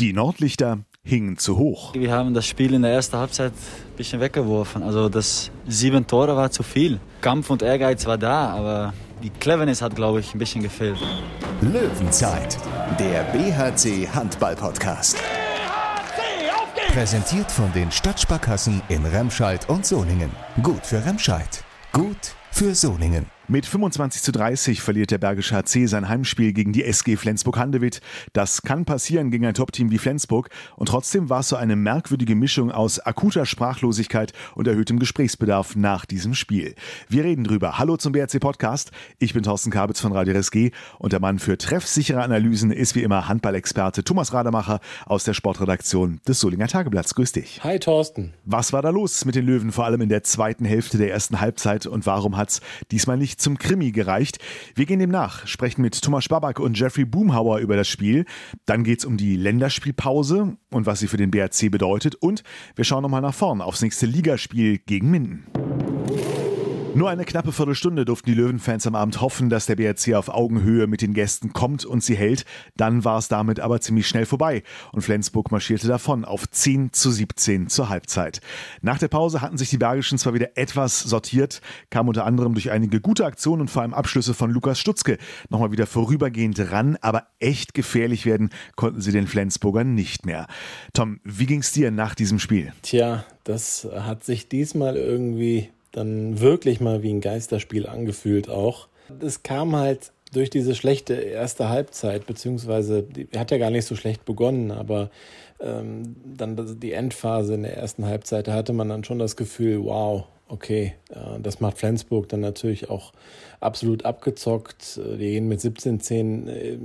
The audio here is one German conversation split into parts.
Die Nordlichter hingen zu hoch. Wir haben das Spiel in der ersten Halbzeit ein bisschen weggeworfen. Also das sieben Tore war zu viel. Kampf und Ehrgeiz war da, aber die Cleverness hat, glaube ich, ein bisschen gefehlt. Löwenzeit, der BHC Handball Podcast. BHC, Präsentiert von den Stadtsparkassen in Remscheid und Soningen. Gut für Remscheid. Gut für Soningen. Mit 25 zu 30 verliert der Bergische HC sein Heimspiel gegen die SG Flensburg-Handewitt. Das kann passieren gegen ein Top-Team wie Flensburg. Und trotzdem war es so eine merkwürdige Mischung aus akuter Sprachlosigkeit und erhöhtem Gesprächsbedarf nach diesem Spiel. Wir reden drüber. Hallo zum BRC Podcast. Ich bin Thorsten Kabitz von Radio RSG und der Mann für treffsichere Analysen ist wie immer Handballexperte Thomas Rademacher aus der Sportredaktion des Solinger Tageblatts. Grüß dich. Hi Thorsten. Was war da los mit den Löwen, vor allem in der zweiten Hälfte der ersten Halbzeit und warum hat's diesmal nicht zum Krimi gereicht. Wir gehen dem nach, sprechen mit Thomas Babak und Jeffrey Boomhauer über das Spiel. Dann geht es um die Länderspielpause und was sie für den BRC bedeutet. Und wir schauen nochmal nach vorn aufs nächste Ligaspiel gegen Minden. Nur eine knappe Viertelstunde durften die Löwenfans am Abend hoffen, dass der BRC auf Augenhöhe mit den Gästen kommt und sie hält. Dann war es damit aber ziemlich schnell vorbei und Flensburg marschierte davon auf 10 zu 17 zur Halbzeit. Nach der Pause hatten sich die Bergischen zwar wieder etwas sortiert, kam unter anderem durch einige gute Aktionen und vor allem Abschlüsse von Lukas Stutzke nochmal wieder vorübergehend ran, aber echt gefährlich werden konnten sie den Flensburgern nicht mehr. Tom, wie ging's dir nach diesem Spiel? Tja, das hat sich diesmal irgendwie dann wirklich mal wie ein Geisterspiel angefühlt auch. Es kam halt durch diese schlechte erste Halbzeit, beziehungsweise die hat ja gar nicht so schlecht begonnen, aber ähm, dann die Endphase in der ersten Halbzeit, da hatte man dann schon das Gefühl, wow, okay, äh, das macht Flensburg dann natürlich auch absolut abgezockt. Äh, die gehen mit 17-10 äh,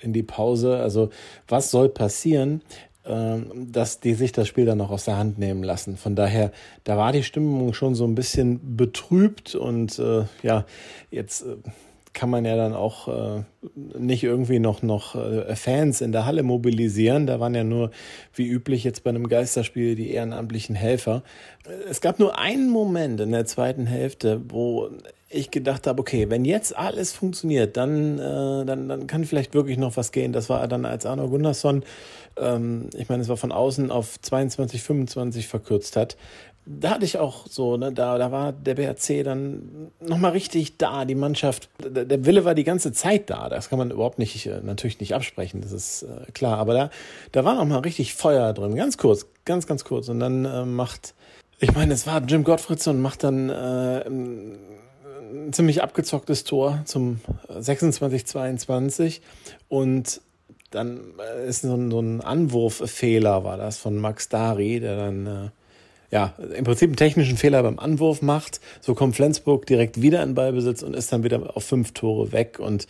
in die Pause. Also was soll passieren? Ähm, dass die sich das Spiel dann noch aus der Hand nehmen lassen. Von daher, da war die Stimmung schon so ein bisschen betrübt und äh, ja, jetzt äh, kann man ja dann auch äh, nicht irgendwie noch, noch äh, Fans in der Halle mobilisieren. Da waren ja nur, wie üblich, jetzt bei einem Geisterspiel die ehrenamtlichen Helfer. Es gab nur einen Moment in der zweiten Hälfte, wo ich gedacht habe, okay, wenn jetzt alles funktioniert, dann, äh, dann, dann kann vielleicht wirklich noch was gehen. Das war dann, als Arno Gunnarsson, ähm, ich meine, es war von außen auf 22, 25 verkürzt hat. Da hatte ich auch so, ne, da, da war der BRC dann nochmal richtig da, die Mannschaft, der, Wille war die ganze Zeit da. Das kann man überhaupt nicht, äh, natürlich nicht absprechen, das ist äh, klar. Aber da, da war nochmal richtig Feuer drin, ganz kurz, ganz, ganz kurz. Und dann äh, macht, ich meine, es war Jim Gottfriedson, macht dann äh, ein ziemlich abgezocktes Tor zum 26-22 und dann äh, ist so ein, so ein Anwurffehler, war das von Max Dari, der dann äh, ja im Prinzip einen technischen Fehler beim Anwurf macht. So kommt Flensburg direkt wieder in Ballbesitz und ist dann wieder auf fünf Tore weg. Und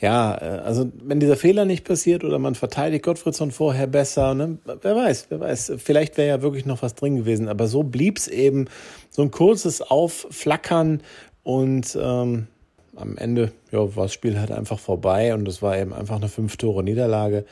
ja, äh, also wenn dieser Fehler nicht passiert oder man verteidigt Gottfriedson vorher besser, ne, wer weiß, wer weiß, vielleicht wäre ja wirklich noch was drin gewesen. Aber so blieb es eben so ein kurzes Aufflackern und ähm, am Ende ja, war das Spiel halt einfach vorbei und es war eben einfach eine Fünf-Tore-Niederlage,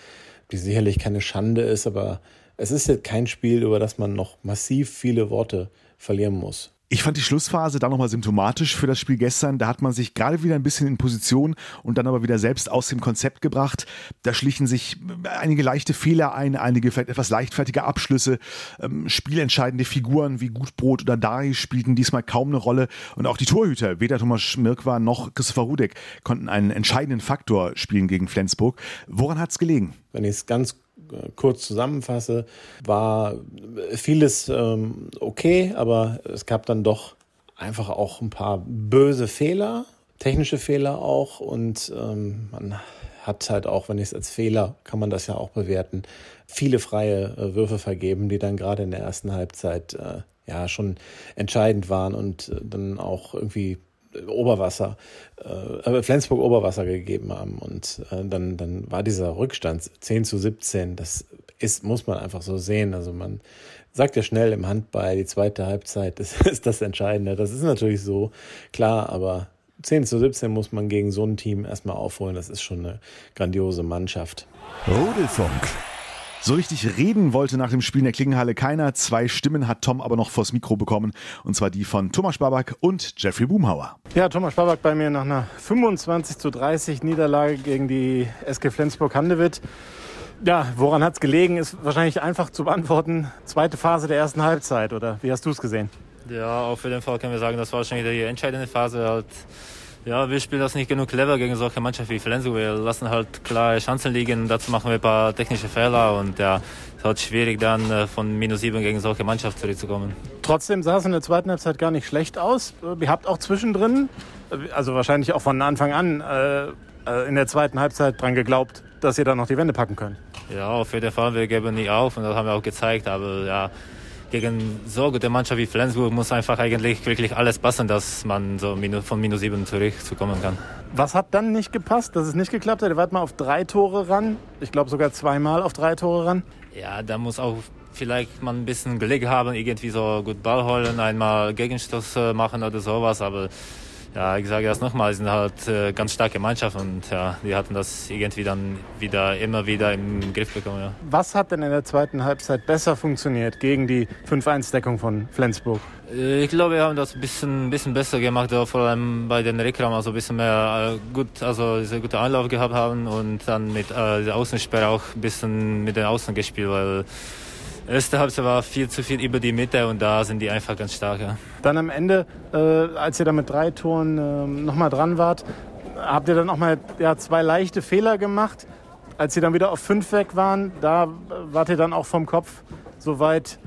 die sicherlich keine Schande ist, aber es ist jetzt kein Spiel, über das man noch massiv viele Worte verlieren muss. Ich fand die Schlussphase dann nochmal symptomatisch für das Spiel gestern. Da hat man sich gerade wieder ein bisschen in Position und dann aber wieder selbst aus dem Konzept gebracht. Da schlichen sich einige leichte Fehler ein, einige vielleicht etwas leichtfertige Abschlüsse. Ähm, spielentscheidende Figuren wie Gutbrot oder Dari spielten diesmal kaum eine Rolle. Und auch die Torhüter, weder Thomas Schmirk noch Christopher Rudek, konnten einen entscheidenden Faktor spielen gegen Flensburg. Woran hat es gelegen? Wenn ich es ganz kurz zusammenfasse, war vieles ähm, okay, aber es gab dann doch einfach auch ein paar böse Fehler, technische Fehler auch und ähm, man hat halt auch, wenn ich es als Fehler, kann man das ja auch bewerten, viele freie äh, Würfe vergeben, die dann gerade in der ersten Halbzeit äh, ja schon entscheidend waren und äh, dann auch irgendwie Oberwasser, äh, Flensburg Oberwasser gegeben haben. Und äh, dann, dann war dieser Rückstand 10 zu 17. Das ist, muss man einfach so sehen. Also man sagt ja schnell im Handball, die zweite Halbzeit das ist das Entscheidende. Das ist natürlich so, klar, aber 10 zu 17 muss man gegen so ein Team erstmal aufholen. Das ist schon eine grandiose Mannschaft. Rudelfunk. So richtig reden wollte nach dem Spiel in der Klingenhalle keiner. Zwei Stimmen hat Tom aber noch vors Mikro bekommen. Und zwar die von Thomas Babak und Jeffrey Boomhauer. Ja, Thomas Babak bei mir nach einer 25 zu 30 Niederlage gegen die SG Flensburg-Handewitt. Ja, woran hat es gelegen, ist wahrscheinlich einfach zu beantworten. Zweite Phase der ersten Halbzeit, oder wie hast du es gesehen? Ja, auf jeden Fall können wir sagen, das war wahrscheinlich die entscheidende Phase. Halt, ja, wir spielen das nicht genug clever gegen solche Mannschaften wie Flensburg. Wir lassen halt klare Chancen liegen, dazu machen wir ein paar technische Fehler und ja, es ist halt schwierig dann äh, von minus sieben gegen solche Mannschaft zurückzukommen. Trotzdem sah es in der zweiten Halbzeit gar nicht schlecht aus. Ihr habt auch zwischendrin, also wahrscheinlich auch von Anfang an, äh, in der zweiten Halbzeit dran geglaubt, dass ihr da noch die Wende packen könnt. Ja, auf jeden Fall, wir geben nie auf und das haben wir auch gezeigt, aber ja, gegen so gute Mannschaft wie Flensburg muss einfach eigentlich wirklich alles passen, dass man so von minus sieben zurückzukommen kann. Was hat dann nicht gepasst, dass es nicht geklappt hat? Ihr wart mal auf drei Tore ran. Ich glaube sogar zweimal auf drei Tore ran. Ja, da muss auch vielleicht mal ein bisschen Glück haben, irgendwie so gut Ball holen, einmal Gegenstoß äh, machen oder sowas, aber ja, ich sage das nochmal, sie sind halt äh, ganz starke Mannschaft und ja, die hatten das irgendwie dann wieder immer wieder im Griff bekommen. Ja. Was hat denn in der zweiten Halbzeit besser funktioniert gegen die 5-1-Deckung von Flensburg? Äh, ich glaube, wir haben das ein bisschen, bisschen besser gemacht, vor allem bei den Rückraum, also ein bisschen mehr äh, gut, also sehr gute Anlauf gehabt haben und dann mit äh, der Außensperre auch ein bisschen mit den Außen gespielt, weil Halbzeit war viel zu viel über die Mitte und da sind die einfach ganz stark. Ja. Dann am Ende, äh, als ihr da mit drei Toren äh, nochmal dran wart, habt ihr dann nochmal ja, zwei leichte Fehler gemacht. Als sie dann wieder auf fünf weg waren, da wart ihr dann auch vom Kopf so weit,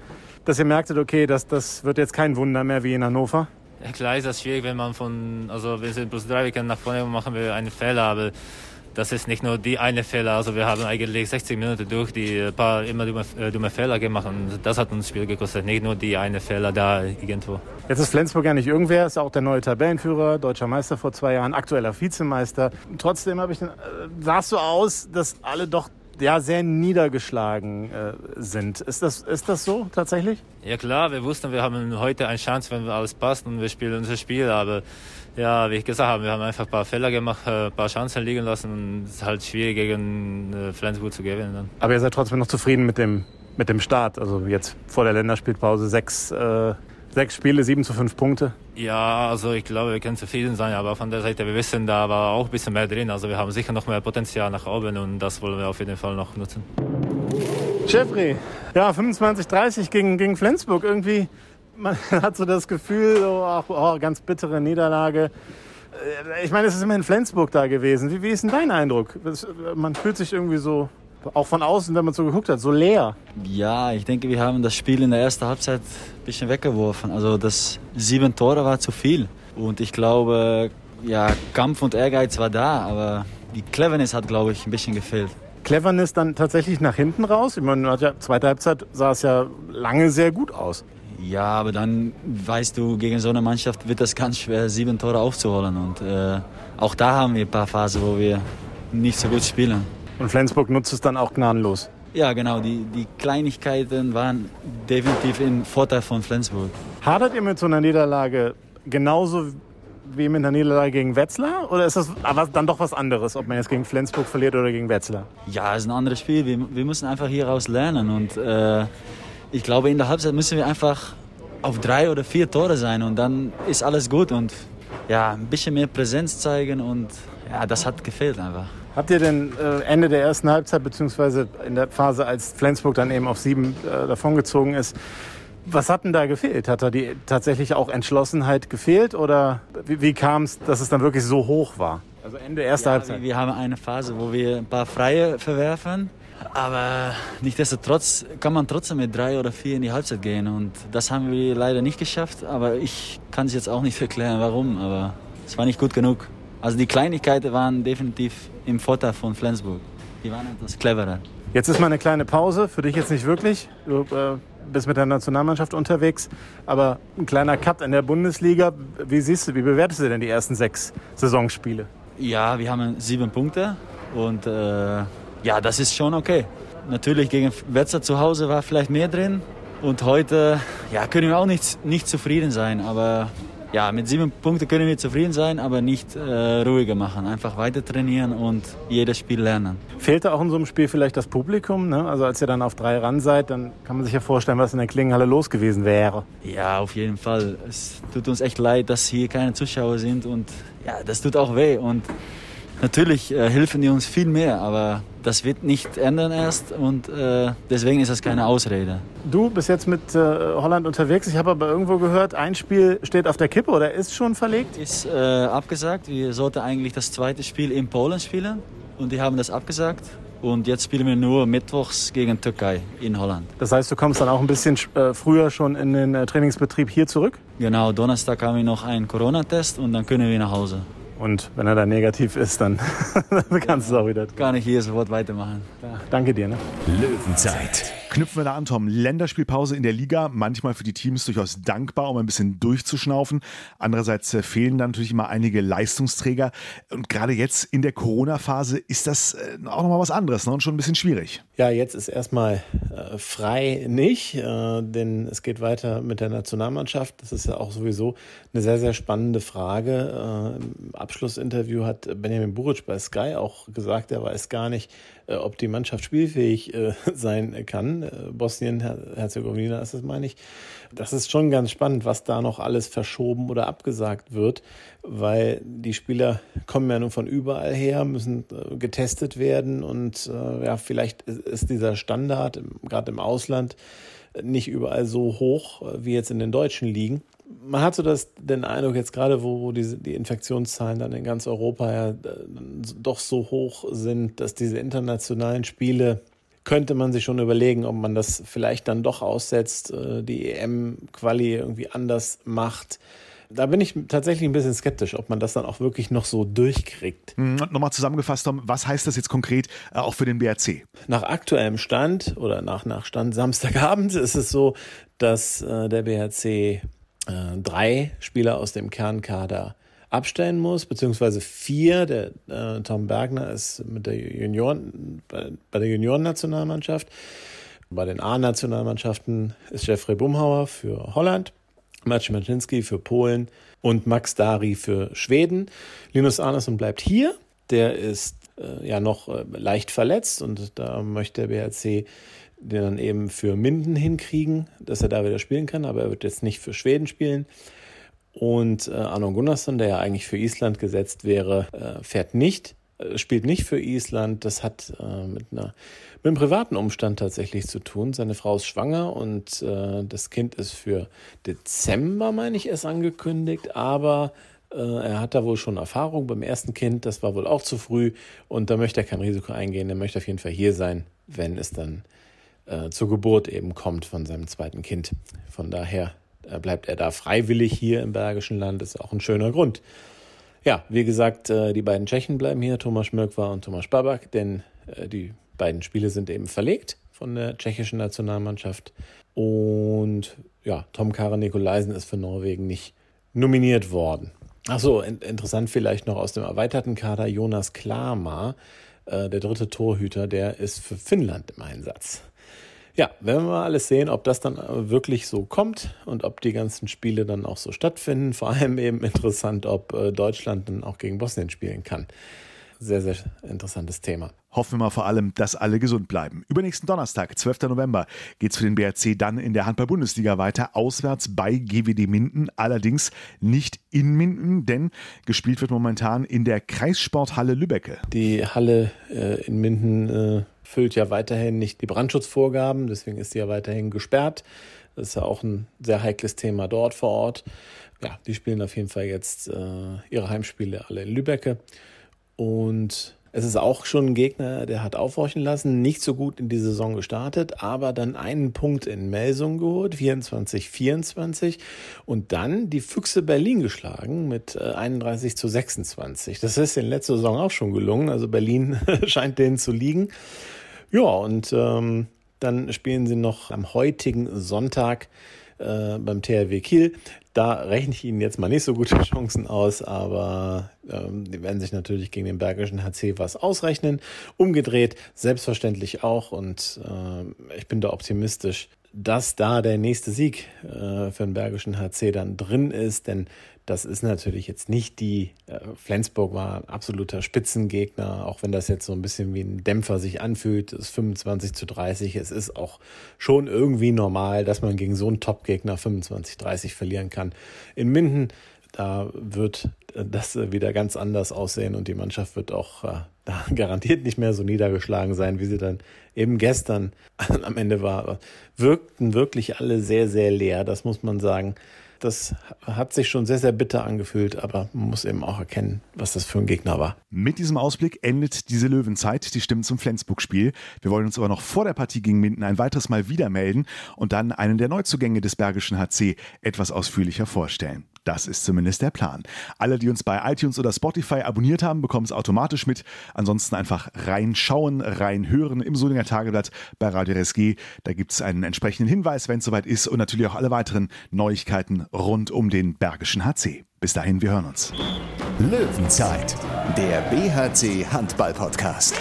dass ihr merktet, okay, das, das wird jetzt kein Wunder mehr wie in Hannover? Ja, klar ist das schwierig, wenn man von, also wir sind plus drei, wir können nach vorne machen wir einen Fehler, aber das ist nicht nur die eine Fehler. Also wir haben eigentlich 60 Minuten durch die paar immer dumme, äh, dumme Fehler gemacht und das hat uns das Spiel gekostet. Nicht nur die eine Fehler da irgendwo. Jetzt ist Flensburg ja nicht irgendwer, ist auch der neue Tabellenführer, deutscher Meister vor zwei Jahren, aktueller Vizemeister. Trotzdem habe ich, den, äh, sah es so aus, dass alle doch ja, sehr niedergeschlagen äh, sind. Ist das, ist das so tatsächlich? Ja klar, wir wussten, wir haben heute eine Chance, wenn alles passt und wir spielen unser Spiel, aber ja, wie ich gesagt habe, wir haben einfach ein paar Fehler gemacht, äh, ein paar Chancen liegen lassen und es ist halt schwierig gegen äh, Flensburg zu gewinnen. Dann. Aber ihr seid trotzdem noch zufrieden mit dem, mit dem Start, also jetzt vor der Länderspielpause sechs, äh, sechs Spiele, sieben zu fünf Punkte. Ja, also ich glaube, wir können zufrieden sein, aber von der Seite, wir wissen, da war auch ein bisschen mehr drin. Also wir haben sicher noch mehr Potenzial nach oben und das wollen wir auf jeden Fall noch nutzen. Jeffrey, ja, 25-30 gegen, gegen Flensburg irgendwie man hat so das Gefühl, oh, oh, ganz bittere Niederlage. Äh, ich meine, es ist immer in Flensburg da gewesen. Wie, wie ist denn dein Eindruck? Man fühlt sich irgendwie so, auch von außen, wenn man so geguckt hat, so leer. Ja, ich denke, wir haben das Spiel in der ersten Halbzeit ein bisschen weggeworfen. Also das sieben Tore war zu viel. Und ich glaube, ja, Kampf und Ehrgeiz war da, aber die Cleverness hat, glaube ich, ein bisschen gefehlt. Cleverness dann tatsächlich nach hinten raus? Ich meine, ja, zweite Halbzeit sah es ja lange sehr gut aus. Ja, aber dann weißt du, gegen so eine Mannschaft wird es ganz schwer, sieben Tore aufzuholen. Und äh, auch da haben wir ein paar Phasen, wo wir nicht so gut spielen. Und Flensburg nutzt es dann auch gnadenlos? Ja, genau. Die, die Kleinigkeiten waren definitiv im Vorteil von Flensburg. Hadert ihr mit so einer Niederlage genauso wie mit einer Niederlage gegen Wetzlar? Oder ist das aber dann doch was anderes, ob man jetzt gegen Flensburg verliert oder gegen Wetzlar? Ja, es ist ein anderes Spiel. Wir, wir müssen einfach hieraus lernen. Und äh, ich glaube, in der Halbzeit müssen wir einfach auf drei oder vier Tore sein und dann ist alles gut und ja, ein bisschen mehr Präsenz zeigen und ja, das hat gefehlt einfach. Habt ihr denn äh, Ende der ersten Halbzeit, beziehungsweise in der Phase, als Flensburg dann eben auf sieben äh, davongezogen ist, was hat denn da gefehlt? Hat da die tatsächlich auch Entschlossenheit gefehlt oder wie, wie kam es, dass es dann wirklich so hoch war? Also Ende erster ja, Halbzeit. Wir haben eine Phase, wo wir ein paar Freie verwerfen aber nichtsdestotrotz kann man trotzdem mit drei oder vier in die Halbzeit gehen. Und das haben wir leider nicht geschafft. Aber ich kann es jetzt auch nicht erklären, warum. Aber es war nicht gut genug. Also die Kleinigkeiten waren definitiv im Vorteil von Flensburg. Die waren etwas cleverer. Jetzt ist mal eine kleine Pause, für dich jetzt nicht wirklich. Du äh, bist mit der Nationalmannschaft unterwegs, aber ein kleiner Cut in der Bundesliga. Wie siehst du, wie bewertest du denn die ersten sechs Saisonspiele? Ja, wir haben sieben Punkte und äh, ja, das ist schon okay. Natürlich gegen Wetzer zu Hause war vielleicht mehr drin. Und heute ja, können wir auch nicht, nicht zufrieden sein. Aber ja, mit sieben Punkten können wir zufrieden sein, aber nicht äh, ruhiger machen. Einfach weiter trainieren und jedes Spiel lernen. Fehlte auch in so einem Spiel vielleicht das Publikum? Ne? Also als ihr dann auf drei ran seid, dann kann man sich ja vorstellen, was in der Klingenhalle los gewesen wäre. Ja, auf jeden Fall. Es tut uns echt leid, dass hier keine Zuschauer sind und ja, das tut auch weh. Und natürlich äh, helfen die uns viel mehr, aber das wird nicht ändern erst und äh, deswegen ist das keine Ausrede. Du bist jetzt mit äh, Holland unterwegs. Ich habe aber irgendwo gehört, ein Spiel steht auf der Kippe oder ist schon verlegt? Ist äh, abgesagt. Wir sollten eigentlich das zweite Spiel in Polen spielen und die haben das abgesagt. Und jetzt spielen wir nur mittwochs gegen Türkei in Holland. Das heißt, du kommst dann auch ein bisschen äh, früher schon in den äh, Trainingsbetrieb hier zurück? Genau, Donnerstag haben wir noch einen Corona-Test und dann können wir nach Hause. Und wenn er dann negativ ist, dann, kannst du es auch wieder. Kann ich hier sofort weitermachen. Ja, danke dir. Ne? Löwenzeit. Knüpfen wir da an, Tom. Länderspielpause in der Liga, manchmal für die Teams durchaus dankbar, um ein bisschen durchzuschnaufen. Andererseits äh, fehlen dann natürlich immer einige Leistungsträger. Und gerade jetzt in der Corona-Phase ist das äh, auch nochmal was anderes ne? und schon ein bisschen schwierig. Ja, jetzt ist erstmal äh, frei nicht, äh, denn es geht weiter mit der Nationalmannschaft. Das ist ja auch sowieso eine sehr, sehr spannende Frage. Äh, Im Abschlussinterview hat Benjamin Buric bei Sky auch gesagt, er weiß gar nicht, äh, ob die Mannschaft spielfähig äh, sein kann. Äh, Bosnien-Herzegowina ist das, meine ich. Das ist schon ganz spannend, was da noch alles verschoben oder abgesagt wird, weil die Spieler kommen ja nun von überall her, müssen getestet werden und ja, vielleicht ist dieser Standard, gerade im Ausland, nicht überall so hoch wie jetzt in den deutschen Ligen man hat so das, den Eindruck jetzt gerade, wo, diese, die Infektionszahlen dann in ganz Europa ja äh, doch so hoch sind, dass diese internationalen Spiele könnte man sich schon überlegen, ob man das vielleicht dann doch aussetzt, äh, die EM-Quali irgendwie anders macht. Da bin ich tatsächlich ein bisschen skeptisch, ob man das dann auch wirklich noch so durchkriegt. Mhm, nochmal zusammengefasst, Tom, was heißt das jetzt konkret äh, auch für den BRC? Nach aktuellem Stand oder nach, nach Stand Samstagabend ist es so, dass der BRC äh, drei Spieler aus dem Kernkader abstellen muss, beziehungsweise vier. Der äh, Tom Bergner ist mit der Junioren, bei, bei der Juniorennationalmannschaft. Bei den A-Nationalmannschaften ist Jeffrey Bumhauer für Holland, Maciej Maczynski für Polen und Max Dari für Schweden. Linus Arneson bleibt hier. Der ist äh, ja noch äh, leicht verletzt und da möchte der BRC den dann eben für Minden hinkriegen, dass er da wieder spielen kann, aber er wird jetzt nicht für Schweden spielen. Und äh, Arno Gunnarsson, der ja eigentlich für Island gesetzt wäre, äh, fährt nicht, äh, spielt nicht für Island. Das hat äh, mit, einer, mit einem privaten Umstand tatsächlich zu tun. Seine Frau ist schwanger und äh, das Kind ist für Dezember, meine ich, erst angekündigt, aber äh, er hat da wohl schon Erfahrung beim ersten Kind, das war wohl auch zu früh und da möchte er kein Risiko eingehen. Er möchte auf jeden Fall hier sein, wenn es dann äh, zur Geburt eben kommt von seinem zweiten Kind. Von daher äh, bleibt er da freiwillig hier im Bergischen Land, ist auch ein schöner Grund. Ja, wie gesagt, äh, die beiden Tschechen bleiben hier, Thomas Schmörkwa und Thomas Babak, denn äh, die beiden Spiele sind eben verlegt von der tschechischen Nationalmannschaft. Und ja, Tom Karen Nikolaisen ist für Norwegen nicht nominiert worden. Achso, in interessant vielleicht noch aus dem erweiterten Kader Jonas Klammer, äh, der dritte Torhüter, der ist für Finnland im Einsatz. Ja, werden wir mal alles sehen, ob das dann wirklich so kommt und ob die ganzen Spiele dann auch so stattfinden. Vor allem eben interessant, ob äh, Deutschland dann auch gegen Bosnien spielen kann. Sehr, sehr interessantes Thema. Hoffen wir mal vor allem, dass alle gesund bleiben. Übernächsten Donnerstag, 12. November, geht es für den BRC dann in der Handball-Bundesliga weiter, auswärts bei GWD Minden, allerdings nicht in Minden, denn gespielt wird momentan in der Kreissporthalle Lübbecke. Die Halle äh, in Minden äh erfüllt ja weiterhin nicht die Brandschutzvorgaben, deswegen ist sie ja weiterhin gesperrt. Das ist ja auch ein sehr heikles Thema dort vor Ort. Ja, die spielen auf jeden Fall jetzt äh, ihre Heimspiele alle in Lübecke. Und es ist auch schon ein Gegner, der hat aufhorchen lassen, nicht so gut in die Saison gestartet, aber dann einen Punkt in Melsung geholt, 24-24 und dann die Füchse Berlin geschlagen mit 31 äh, zu 26. Das ist in letzter Saison auch schon gelungen, also Berlin scheint denen zu liegen. Ja, und ähm, dann spielen sie noch am heutigen Sonntag äh, beim THW Kiel. Da rechne ich Ihnen jetzt mal nicht so gute Chancen aus, aber ähm, die werden sich natürlich gegen den Bergischen HC was ausrechnen. Umgedreht selbstverständlich auch und äh, ich bin da optimistisch, dass da der nächste Sieg äh, für den Bergischen HC dann drin ist, denn das ist natürlich jetzt nicht die, äh, Flensburg war ein absoluter Spitzengegner, auch wenn das jetzt so ein bisschen wie ein Dämpfer sich anfühlt, ist 25 zu 30. Es ist auch schon irgendwie normal, dass man gegen so einen Top-Gegner 25 30 verlieren kann. In Minden, da wird das wieder ganz anders aussehen und die Mannschaft wird auch äh, garantiert nicht mehr so niedergeschlagen sein, wie sie dann eben gestern am Ende war. Wirkten wirklich alle sehr, sehr leer, das muss man sagen. Das hat sich schon sehr, sehr bitter angefühlt, aber man muss eben auch erkennen, was das für ein Gegner war. Mit diesem Ausblick endet diese Löwenzeit. Die Stimmen zum Flensburg-Spiel. Wir wollen uns aber noch vor der Partie gegen Minden ein weiteres Mal wieder melden und dann einen der Neuzugänge des Bergischen HC etwas ausführlicher vorstellen. Das ist zumindest der Plan. Alle, die uns bei iTunes oder Spotify abonniert haben, bekommen es automatisch mit. Ansonsten einfach reinschauen, reinhören im Solinger Tageblatt bei Radio RSG. Da gibt es einen entsprechenden Hinweis, wenn es soweit ist und natürlich auch alle weiteren Neuigkeiten rund um den Bergischen HC. Bis dahin, wir hören uns. Löwenzeit, der BHC Handball Podcast.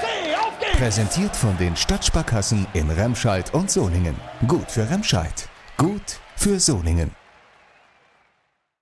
BHC, Präsentiert von den Stadtsparkassen in Remscheid und Solingen. Gut für Remscheid, gut für Solingen.